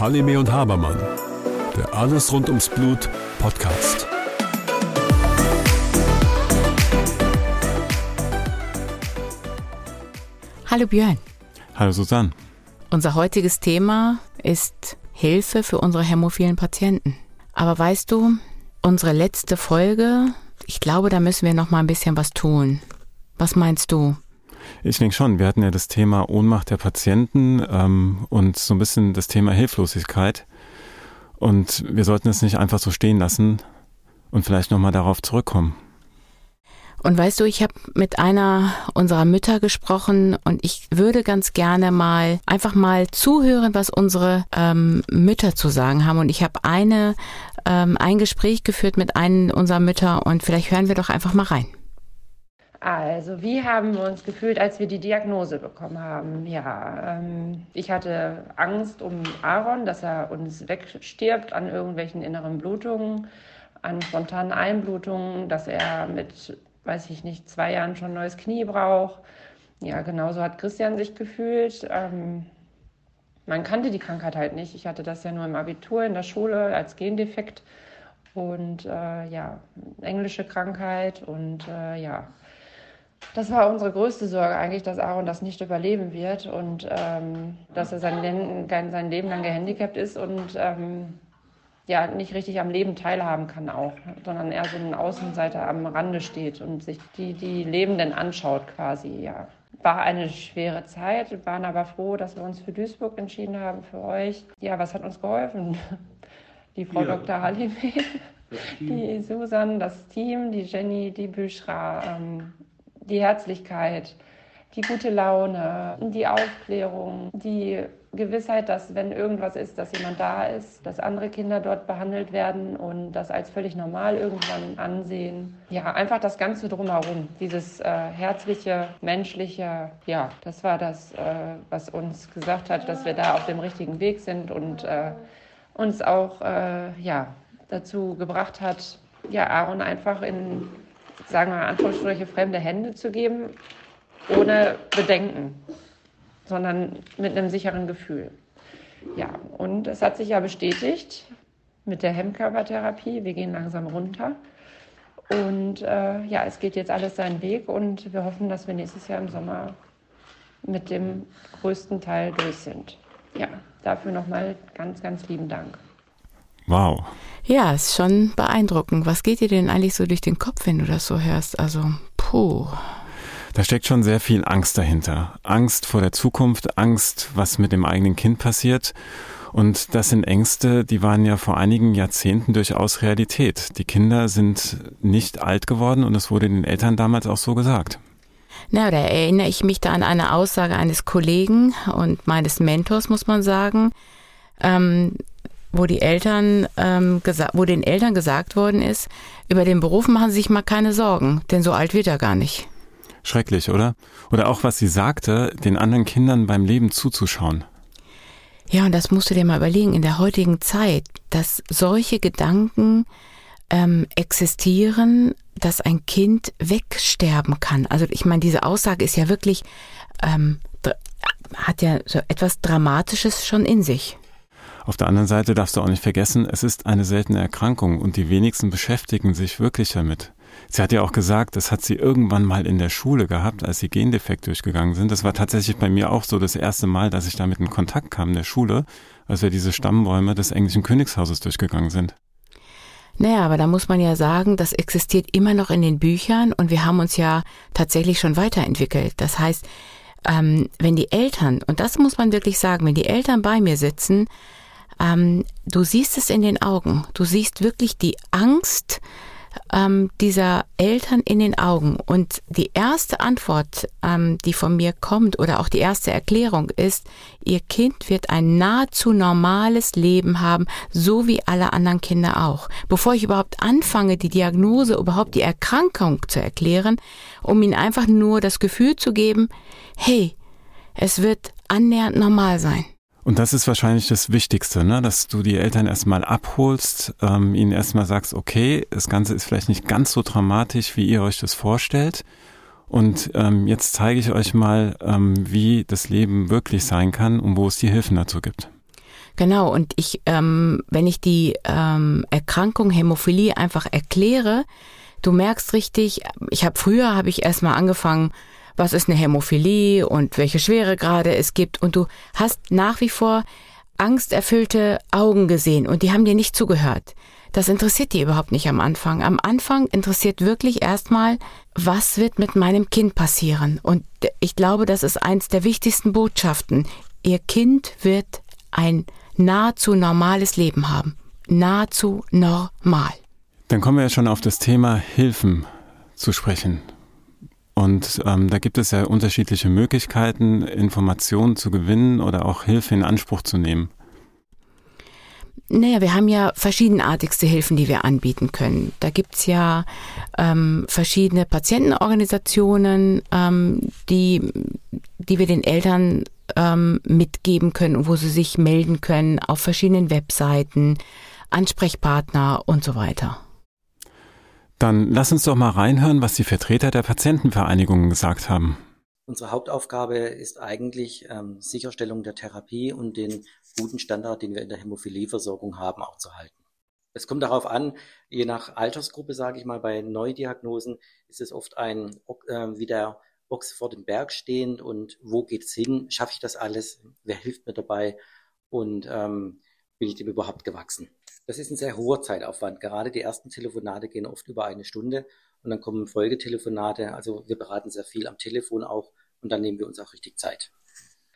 Halime und Habermann, der Alles rund ums Blut Podcast. Hallo Björn. Hallo Susanne. Unser heutiges Thema ist Hilfe für unsere hämophilen Patienten. Aber weißt du, unsere letzte Folge, ich glaube, da müssen wir noch mal ein bisschen was tun. Was meinst du? Ich denke schon. Wir hatten ja das Thema Ohnmacht der Patienten ähm, und so ein bisschen das Thema Hilflosigkeit. Und wir sollten es nicht einfach so stehen lassen und vielleicht nochmal darauf zurückkommen. Und weißt du, ich habe mit einer unserer Mütter gesprochen und ich würde ganz gerne mal einfach mal zuhören, was unsere ähm, Mütter zu sagen haben. Und ich habe eine ähm, ein Gespräch geführt mit einem unserer Mütter und vielleicht hören wir doch einfach mal rein. Also, wie haben wir uns gefühlt, als wir die Diagnose bekommen haben? Ja, ähm, ich hatte Angst um Aaron, dass er uns wegstirbt an irgendwelchen inneren Blutungen, an spontanen Einblutungen, dass er mit, weiß ich nicht, zwei Jahren schon neues Knie braucht. Ja, genauso hat Christian sich gefühlt. Ähm, man kannte die Krankheit halt nicht. Ich hatte das ja nur im Abitur in der Schule als Gendefekt und äh, ja, englische Krankheit und äh, ja, das war unsere größte Sorge eigentlich, dass Aaron das nicht überleben wird und ähm, dass er sein, Leben, sein Leben lang gehandicapt ist und ähm, ja nicht richtig am Leben teilhaben kann auch, sondern eher so ein Außenseiter am Rande steht und sich die, die Lebenden anschaut quasi, ja. War eine schwere Zeit, waren aber froh, dass wir uns für Duisburg entschieden haben, für euch. Ja, was hat uns geholfen? Die Frau ja. Dr. Halime, die Susan, das Team, die Jenny, die Büschra, ähm, die Herzlichkeit, die gute Laune, die Aufklärung, die Gewissheit, dass wenn irgendwas ist, dass jemand da ist, dass andere Kinder dort behandelt werden und das als völlig normal irgendwann ansehen. Ja, einfach das Ganze drumherum, dieses äh, herzliche, menschliche, ja, das war das, äh, was uns gesagt hat, dass wir da auf dem richtigen Weg sind und äh, uns auch, äh, ja, dazu gebracht hat, ja, Aaron einfach in sagen wir Anführungsstriche, fremde Hände zu geben, ohne Bedenken, sondern mit einem sicheren Gefühl. Ja, und es hat sich ja bestätigt mit der Hemmkörpertherapie. Wir gehen langsam runter. Und äh, ja, es geht jetzt alles seinen Weg und wir hoffen, dass wir nächstes Jahr im Sommer mit dem größten Teil durch sind. Ja, dafür nochmal ganz, ganz lieben Dank. Wow. Ja, ist schon beeindruckend. Was geht dir denn eigentlich so durch den Kopf, wenn du das so hörst? Also, puh. Da steckt schon sehr viel Angst dahinter. Angst vor der Zukunft, Angst, was mit dem eigenen Kind passiert. Und das sind Ängste, die waren ja vor einigen Jahrzehnten durchaus Realität. Die Kinder sind nicht alt geworden und es wurde den Eltern damals auch so gesagt. Na, da erinnere ich mich da an eine Aussage eines Kollegen und meines Mentors, muss man sagen. Ähm, wo die Eltern ähm, wo den Eltern gesagt worden ist, über den Beruf machen Sie sich mal keine Sorgen, denn so alt wird er gar nicht. Schrecklich, oder? Oder auch was sie sagte, den anderen Kindern beim Leben zuzuschauen. Ja, und das musst du dir mal überlegen, in der heutigen Zeit, dass solche Gedanken ähm, existieren, dass ein Kind wegsterben kann. Also ich meine, diese Aussage ist ja wirklich, ähm, hat ja so etwas Dramatisches schon in sich. Auf der anderen Seite darfst du auch nicht vergessen, es ist eine seltene Erkrankung und die wenigsten beschäftigen sich wirklich damit. Sie hat ja auch gesagt, das hat sie irgendwann mal in der Schule gehabt, als sie Gendefekt durchgegangen sind. Das war tatsächlich bei mir auch so das erste Mal, dass ich damit in Kontakt kam in der Schule, als wir diese Stammbäume des englischen Königshauses durchgegangen sind. Naja, aber da muss man ja sagen, das existiert immer noch in den Büchern und wir haben uns ja tatsächlich schon weiterentwickelt. Das heißt, ähm, wenn die Eltern, und das muss man wirklich sagen, wenn die Eltern bei mir sitzen, ähm, du siehst es in den Augen. Du siehst wirklich die Angst ähm, dieser Eltern in den Augen. Und die erste Antwort, ähm, die von mir kommt, oder auch die erste Erklärung ist, ihr Kind wird ein nahezu normales Leben haben, so wie alle anderen Kinder auch. Bevor ich überhaupt anfange, die Diagnose, überhaupt die Erkrankung zu erklären, um ihnen einfach nur das Gefühl zu geben, hey, es wird annähernd normal sein. Und das ist wahrscheinlich das Wichtigste, ne? dass du die Eltern erstmal abholst, ähm, ihnen erstmal sagst, okay, das Ganze ist vielleicht nicht ganz so dramatisch, wie ihr euch das vorstellt. Und ähm, jetzt zeige ich euch mal, ähm, wie das Leben wirklich sein kann und wo es die Hilfen dazu gibt. Genau, und ich, ähm, wenn ich die ähm, Erkrankung Hämophilie einfach erkläre, du merkst richtig, ich habe früher habe ich erstmal angefangen, was ist eine Hämophilie und welche Schweregrade es gibt und du hast nach wie vor angsterfüllte Augen gesehen und die haben dir nicht zugehört. Das interessiert die überhaupt nicht am Anfang. Am Anfang interessiert wirklich erstmal, was wird mit meinem Kind passieren? Und ich glaube, das ist eins der wichtigsten Botschaften. Ihr Kind wird ein nahezu normales Leben haben. Nahezu normal. Dann kommen wir ja schon auf das Thema Hilfen zu sprechen. Und ähm, da gibt es ja unterschiedliche Möglichkeiten, Informationen zu gewinnen oder auch Hilfe in Anspruch zu nehmen. Naja, wir haben ja verschiedenartigste Hilfen, die wir anbieten können. Da gibt's ja ähm, verschiedene Patientenorganisationen, ähm, die, die wir den Eltern ähm, mitgeben können, wo sie sich melden können auf verschiedenen Webseiten, Ansprechpartner und so weiter. Dann lass uns doch mal reinhören, was die Vertreter der Patientenvereinigungen gesagt haben. Unsere Hauptaufgabe ist eigentlich ähm, Sicherstellung der Therapie und den guten Standard, den wir in der Hämophilieversorgung haben, auch zu halten. Es kommt darauf an, je nach Altersgruppe, sage ich mal, bei Neudiagnosen ist es oft ein, äh, wie der Ochs vor dem Berg stehend und wo geht's hin? Schaffe ich das alles? Wer hilft mir dabei? Und ähm, bin ich dem überhaupt gewachsen? Das ist ein sehr hoher Zeitaufwand. Gerade die ersten Telefonate gehen oft über eine Stunde und dann kommen Folgetelefonate. Also wir beraten sehr viel am Telefon auch und dann nehmen wir uns auch richtig Zeit.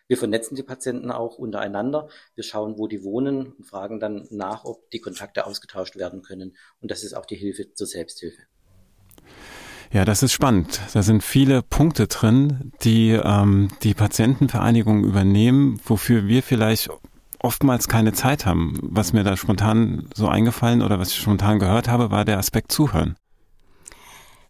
Wir vernetzen die Patienten auch untereinander. Wir schauen, wo die wohnen und fragen dann nach, ob die Kontakte ausgetauscht werden können. Und das ist auch die Hilfe zur Selbsthilfe. Ja, das ist spannend. Da sind viele Punkte drin, die ähm, die Patientenvereinigung übernehmen, wofür wir vielleicht oftmals keine Zeit haben. Was mir da spontan so eingefallen oder was ich spontan gehört habe, war der Aspekt Zuhören.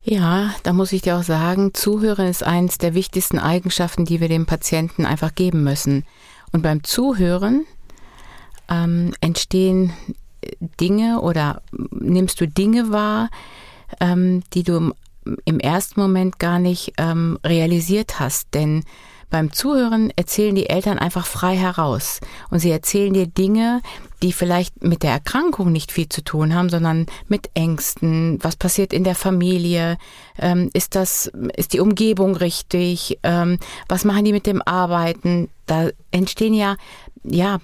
Ja, da muss ich dir auch sagen, Zuhören ist eines der wichtigsten Eigenschaften, die wir dem Patienten einfach geben müssen. Und beim Zuhören ähm, entstehen Dinge oder nimmst du Dinge wahr, ähm, die du im ersten Moment gar nicht ähm, realisiert hast. Denn beim Zuhören erzählen die Eltern einfach frei heraus und sie erzählen dir Dinge, die vielleicht mit der Erkrankung nicht viel zu tun haben, sondern mit Ängsten. Was passiert in der Familie? Ähm, ist das, ist die Umgebung richtig? Ähm, was machen die mit dem Arbeiten? Da entstehen ja, ja,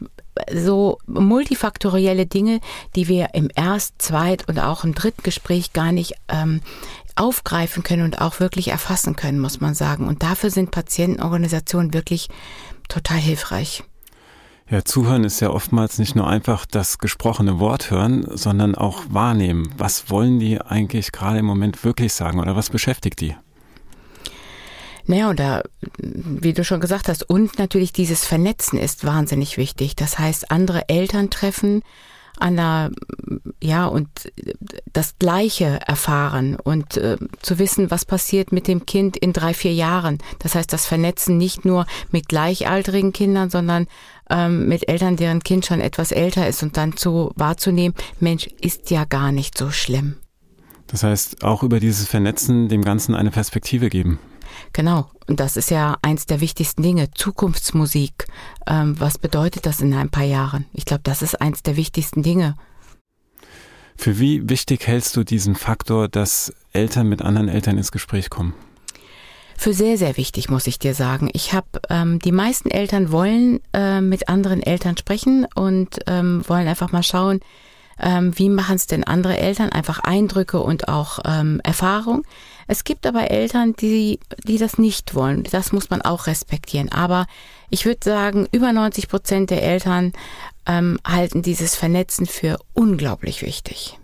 so multifaktorielle Dinge, die wir im Erst-, Zweit- und auch im dritten Gespräch gar nicht ähm, aufgreifen können und auch wirklich erfassen können, muss man sagen. Und dafür sind Patientenorganisationen wirklich total hilfreich. Ja, zuhören ist ja oftmals nicht nur einfach das gesprochene Wort hören, sondern auch wahrnehmen. Was wollen die eigentlich gerade im Moment wirklich sagen oder was beschäftigt die? Naja, und da, wie du schon gesagt hast, und natürlich dieses Vernetzen ist wahnsinnig wichtig. Das heißt, andere Eltern treffen, an der, ja, und das Gleiche erfahren und äh, zu wissen, was passiert mit dem Kind in drei, vier Jahren. Das heißt, das Vernetzen nicht nur mit gleichaltrigen Kindern, sondern ähm, mit Eltern, deren Kind schon etwas älter ist und dann zu wahrzunehmen, Mensch, ist ja gar nicht so schlimm. Das heißt, auch über dieses Vernetzen dem Ganzen eine Perspektive geben. Genau. Und das ist ja eins der wichtigsten Dinge. Zukunftsmusik. Ähm, was bedeutet das in ein paar Jahren? Ich glaube, das ist eins der wichtigsten Dinge. Für wie wichtig hältst du diesen Faktor, dass Eltern mit anderen Eltern ins Gespräch kommen? Für sehr, sehr wichtig, muss ich dir sagen. Ich habe, ähm, die meisten Eltern wollen äh, mit anderen Eltern sprechen und ähm, wollen einfach mal schauen, ähm, wie machen es denn andere Eltern? Einfach Eindrücke und auch ähm, Erfahrung. Es gibt aber Eltern, die, die das nicht wollen. Das muss man auch respektieren. Aber ich würde sagen, über 90 Prozent der Eltern ähm, halten dieses Vernetzen für unglaublich wichtig.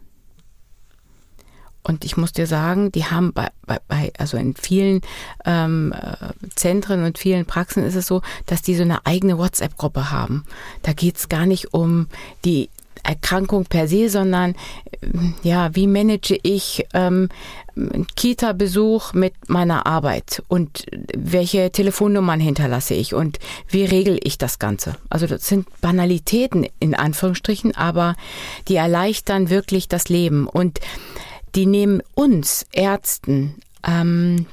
Und ich muss dir sagen, die haben bei, bei, bei also in vielen ähm, äh, Zentren und vielen Praxen ist es so, dass die so eine eigene WhatsApp-Gruppe haben. Da geht's gar nicht um die Erkrankung per se, sondern äh, ja, wie manage ich ähm, Kita-Besuch mit meiner Arbeit und welche Telefonnummern hinterlasse ich und wie regel ich das Ganze? Also das sind Banalitäten in Anführungsstrichen, aber die erleichtern wirklich das Leben und die nehmen uns Ärzten ähm,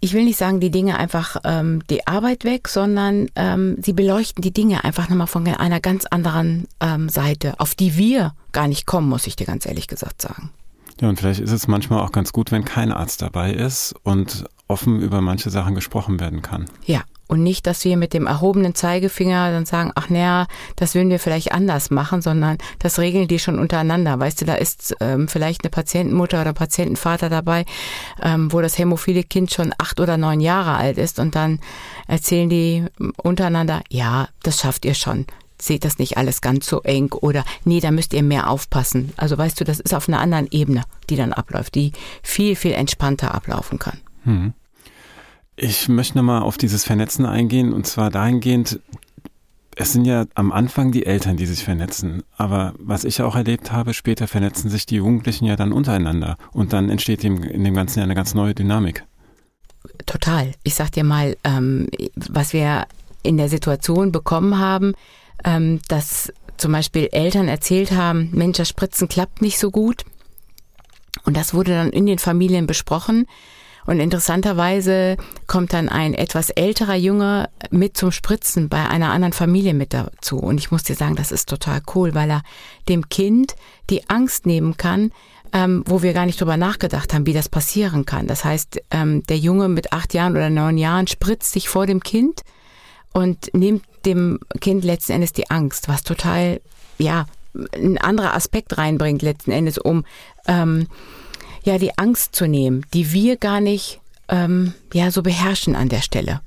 ich will nicht sagen, die Dinge einfach ähm, die Arbeit weg, sondern ähm, sie beleuchten die Dinge einfach nochmal von einer ganz anderen ähm, Seite, auf die wir gar nicht kommen, muss ich dir ganz ehrlich gesagt sagen. Ja, und vielleicht ist es manchmal auch ganz gut, wenn kein Arzt dabei ist und offen über manche Sachen gesprochen werden kann. Ja, und nicht, dass wir mit dem erhobenen Zeigefinger dann sagen, ach naja, das würden wir vielleicht anders machen, sondern das regeln die schon untereinander. Weißt du, da ist ähm, vielleicht eine Patientenmutter oder Patientenvater dabei, ähm, wo das hämophile Kind schon acht oder neun Jahre alt ist und dann erzählen die untereinander, ja, das schafft ihr schon. Seht das nicht alles ganz so eng oder nee, da müsst ihr mehr aufpassen. Also weißt du, das ist auf einer anderen Ebene, die dann abläuft, die viel, viel entspannter ablaufen kann. Hm. Ich möchte nochmal auf dieses Vernetzen eingehen und zwar dahingehend, es sind ja am Anfang die Eltern, die sich vernetzen. Aber was ich auch erlebt habe, später vernetzen sich die Jugendlichen ja dann untereinander und dann entsteht in dem Ganzen ja eine ganz neue Dynamik. Total. Ich sag dir mal, ähm, was wir in der Situation bekommen haben, ähm, dass zum Beispiel Eltern erzählt haben, Mensch, das Spritzen klappt nicht so gut. Und das wurde dann in den Familien besprochen. Und interessanterweise kommt dann ein etwas älterer Junge mit zum Spritzen bei einer anderen Familie mit dazu. Und ich muss dir sagen, das ist total cool, weil er dem Kind die Angst nehmen kann, ähm, wo wir gar nicht drüber nachgedacht haben, wie das passieren kann. Das heißt, ähm, der Junge mit acht Jahren oder neun Jahren spritzt sich vor dem Kind und nimmt dem Kind letzten Endes die Angst, was total, ja, ein anderer Aspekt reinbringt letzten Endes, um ähm, ja die Angst zu nehmen, die wir gar nicht ähm, ja so beherrschen an der Stelle.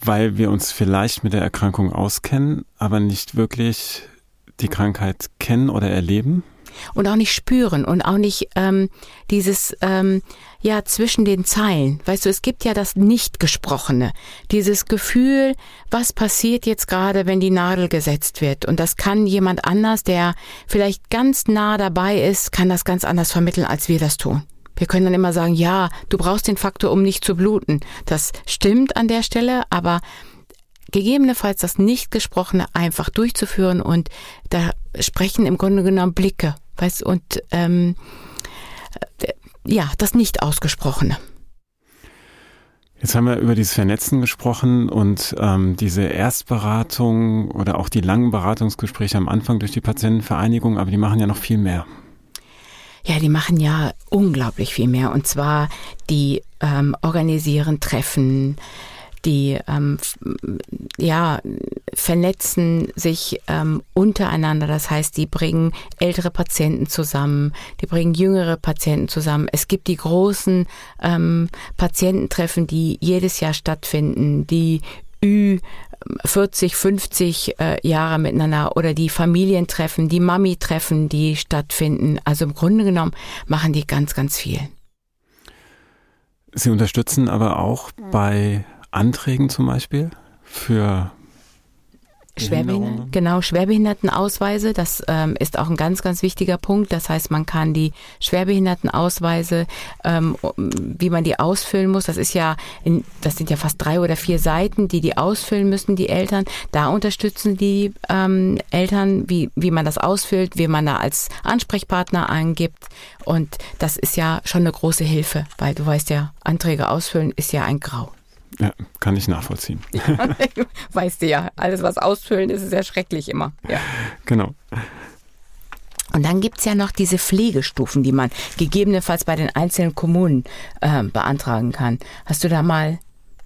Weil wir uns vielleicht mit der Erkrankung auskennen, aber nicht wirklich die Krankheit kennen oder erleben? Und auch nicht spüren und auch nicht ähm, dieses ähm, ja zwischen den Zeilen. Weißt du, es gibt ja das Nicht-Gesprochene, dieses Gefühl, was passiert jetzt gerade, wenn die Nadel gesetzt wird. Und das kann jemand anders, der vielleicht ganz nah dabei ist, kann das ganz anders vermitteln, als wir das tun. Wir können dann immer sagen, ja, du brauchst den Faktor, um nicht zu bluten. Das stimmt an der Stelle, aber gegebenenfalls das Nicht-Gesprochene einfach durchzuführen und da sprechen im Grunde genommen Blicke Weißt, und ähm, ja, das nicht ausgesprochene. Jetzt haben wir über dieses Vernetzen gesprochen und ähm, diese Erstberatung oder auch die langen Beratungsgespräche am Anfang durch die Patientenvereinigung, aber die machen ja noch viel mehr. Ja, die machen ja unglaublich viel mehr. Und zwar die ähm, organisieren Treffen, die ähm, ja vernetzen sich ähm, untereinander. Das heißt, die bringen ältere Patienten zusammen, die bringen jüngere Patienten zusammen. Es gibt die großen ähm, Patiententreffen, die jedes Jahr stattfinden, die Ü 40, 50 äh, Jahre miteinander oder die Familientreffen, die Mami-Treffen, die stattfinden. Also im Grunde genommen machen die ganz, ganz viel. Sie unterstützen aber auch bei Anträgen zum Beispiel für Schwerbehinderten, genau, Schwerbehindertenausweise, das ähm, ist auch ein ganz, ganz wichtiger Punkt. Das heißt, man kann die Schwerbehindertenausweise, ähm, wie man die ausfüllen muss, das ist ja, in, das sind ja fast drei oder vier Seiten, die die ausfüllen müssen, die Eltern. Da unterstützen die ähm, Eltern, wie, wie man das ausfüllt, wie man da als Ansprechpartner angibt. Und das ist ja schon eine große Hilfe, weil du weißt ja, Anträge ausfüllen ist ja ein Grau. Ja, kann ich nachvollziehen. weißt du ja, alles was ausfüllen ist, ist ja schrecklich immer. Ja. Genau. Und dann gibt's ja noch diese Pflegestufen, die man gegebenenfalls bei den einzelnen Kommunen äh, beantragen kann. Hast du da mal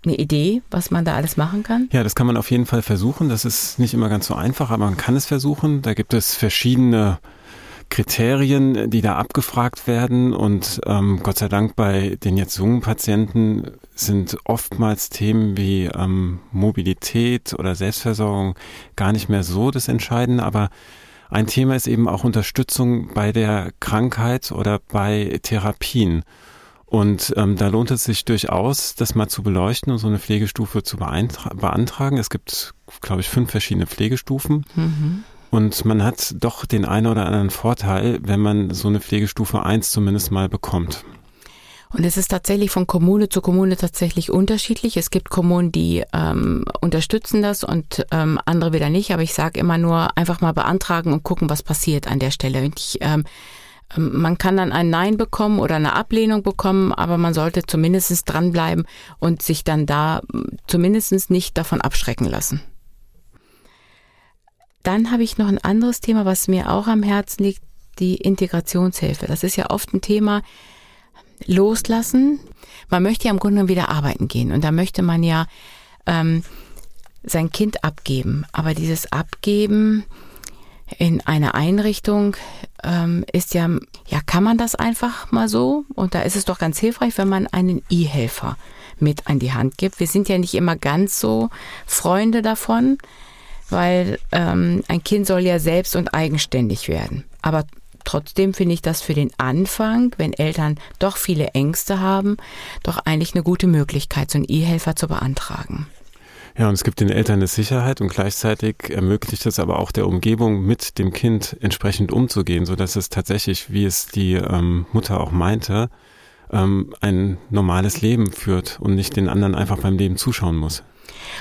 eine Idee, was man da alles machen kann? Ja, das kann man auf jeden Fall versuchen. Das ist nicht immer ganz so einfach, aber man kann es versuchen. Da gibt es verschiedene Kriterien, die da abgefragt werden. Und ähm, Gott sei Dank bei den jetzt jungen Patienten sind oftmals Themen wie ähm, Mobilität oder Selbstversorgung gar nicht mehr so das Entscheidende. Aber ein Thema ist eben auch Unterstützung bei der Krankheit oder bei Therapien. Und ähm, da lohnt es sich durchaus, das mal zu beleuchten und so eine Pflegestufe zu beantragen. Es gibt, glaube ich, fünf verschiedene Pflegestufen. Mhm. Und man hat doch den einen oder anderen Vorteil, wenn man so eine Pflegestufe 1 zumindest mal bekommt. Und es ist tatsächlich von Kommune zu Kommune tatsächlich unterschiedlich. Es gibt Kommunen, die ähm, unterstützen das und ähm, andere wieder nicht. Aber ich sage immer nur, einfach mal beantragen und gucken, was passiert an der Stelle. Und ich ähm, Ähm, man kann dann ein Nein bekommen oder eine Ablehnung bekommen, aber man sollte zumindest dranbleiben und sich dann da zumindest nicht davon abschrecken lassen. Dann habe ich noch ein anderes Thema, was mir auch am Herzen liegt, die Integrationshilfe. Das ist ja oft ein Thema, loslassen. Man möchte ja im Grunde wieder arbeiten gehen und da möchte man ja ähm, sein Kind abgeben. Aber dieses Abgeben in eine Einrichtung ähm, ist ja, ja, kann man das einfach mal so? Und da ist es doch ganz hilfreich, wenn man einen E-Helfer mit an die Hand gibt. Wir sind ja nicht immer ganz so Freunde davon, weil ähm, ein Kind soll ja selbst und eigenständig werden. Aber trotzdem finde ich das für den Anfang, wenn Eltern doch viele Ängste haben, doch eigentlich eine gute Möglichkeit, so einen E-Helfer zu beantragen. Ja, und es gibt den Eltern eine Sicherheit und gleichzeitig ermöglicht es aber auch der Umgebung, mit dem Kind entsprechend umzugehen, so dass es tatsächlich, wie es die ähm, Mutter auch meinte, ähm, ein normales Leben führt und nicht den anderen einfach beim Leben zuschauen muss.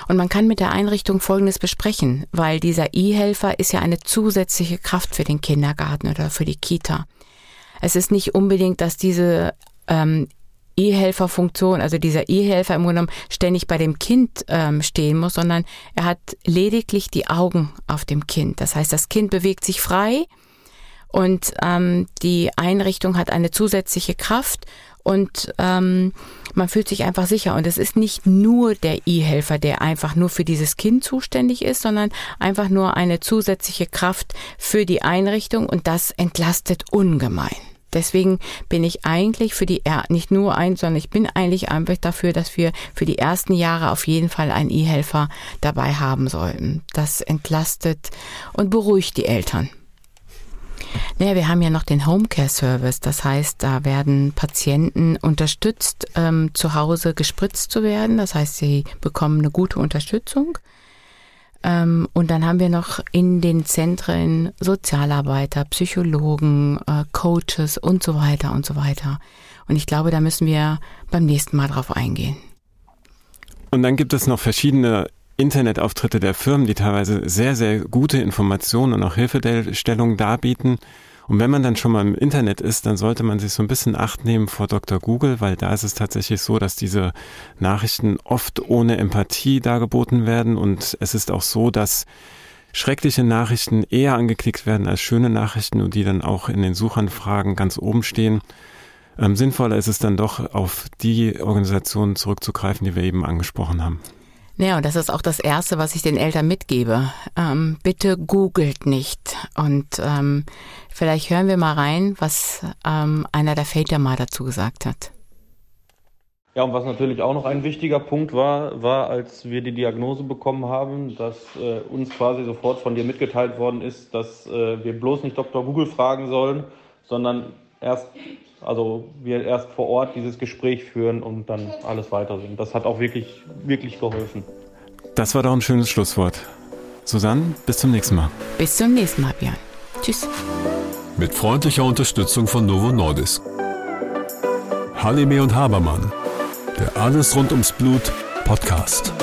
Und man kann mit der Einrichtung Folgendes besprechen, weil dieser E-Helfer ist ja eine zusätzliche Kraft für den Kindergarten oder für die Kita. Es ist nicht unbedingt, dass diese ähm, E-Helfer-Funktion, also dieser E-Helfer im Grunde genommen ständig bei dem Kind ähm, stehen muss, sondern er hat lediglich die Augen auf dem Kind. Das heißt, das Kind bewegt sich frei und ähm, die Einrichtung hat eine zusätzliche Kraft und ähm, man fühlt sich einfach sicher. Und es ist nicht nur der E-Helfer, der einfach nur für dieses Kind zuständig ist, sondern einfach nur eine zusätzliche Kraft für die Einrichtung und das entlastet ungemein. Deswegen bin ich eigentlich für die, nicht nur ein, sondern ich bin eigentlich einfach dafür, dass wir für die ersten Jahre auf jeden Fall einen E-Helfer dabei haben sollten. Das entlastet und beruhigt die Eltern. Naja, wir haben ja noch den Homecare Service. Das heißt, da werden Patienten unterstützt, ähm, zu Hause gespritzt zu werden. Das heißt, sie bekommen eine gute Unterstützung. Ähm, und dann haben wir noch in den Zentren Sozialarbeiter, Psychologen, äh, Coaches und so weiter und so weiter. Und ich glaube, da müssen wir beim nächsten Mal drauf eingehen. Und dann gibt es noch verschiedene Internetauftritte der Firmen, die teilweise sehr, sehr gute Informationen und auch Hilfestellungen darbieten. Und wenn man dann schon mal im Internet ist, dann sollte man sich so ein bisschen Acht nehmen vor Dr. Google, weil da ist es tatsächlich so, dass diese Nachrichten oft ohne Empathie dargeboten werden. Und es ist auch so, dass schreckliche Nachrichten eher angeklickt werden als schöne Nachrichten und die dann auch in den Suchanfragen ganz oben stehen. Ähm, sinnvoller ist es dann doch, auf die Organisationen zurückzugreifen, die wir eben angesprochen haben. Ja, und das ist auch das Erste, was ich den Eltern mitgebe. Ähm, bitte googelt nicht. Und ähm, vielleicht hören wir mal rein, was ähm, einer der Väter mal dazu gesagt hat. Ja, und was natürlich auch noch ein wichtiger Punkt war, war, als wir die Diagnose bekommen haben, dass äh, uns quasi sofort von dir mitgeteilt worden ist, dass äh, wir bloß nicht Dr. Google fragen sollen, sondern erst also wir erst vor Ort dieses Gespräch führen und dann alles weiter sind. Das hat auch wirklich, wirklich geholfen. Das war doch ein schönes Schlusswort. Susanne, bis zum nächsten Mal. Bis zum nächsten Mal, Björn. Tschüss. Mit freundlicher Unterstützung von Novo Nordisk. Halime und Habermann. Der Alles rund ums Blut Podcast.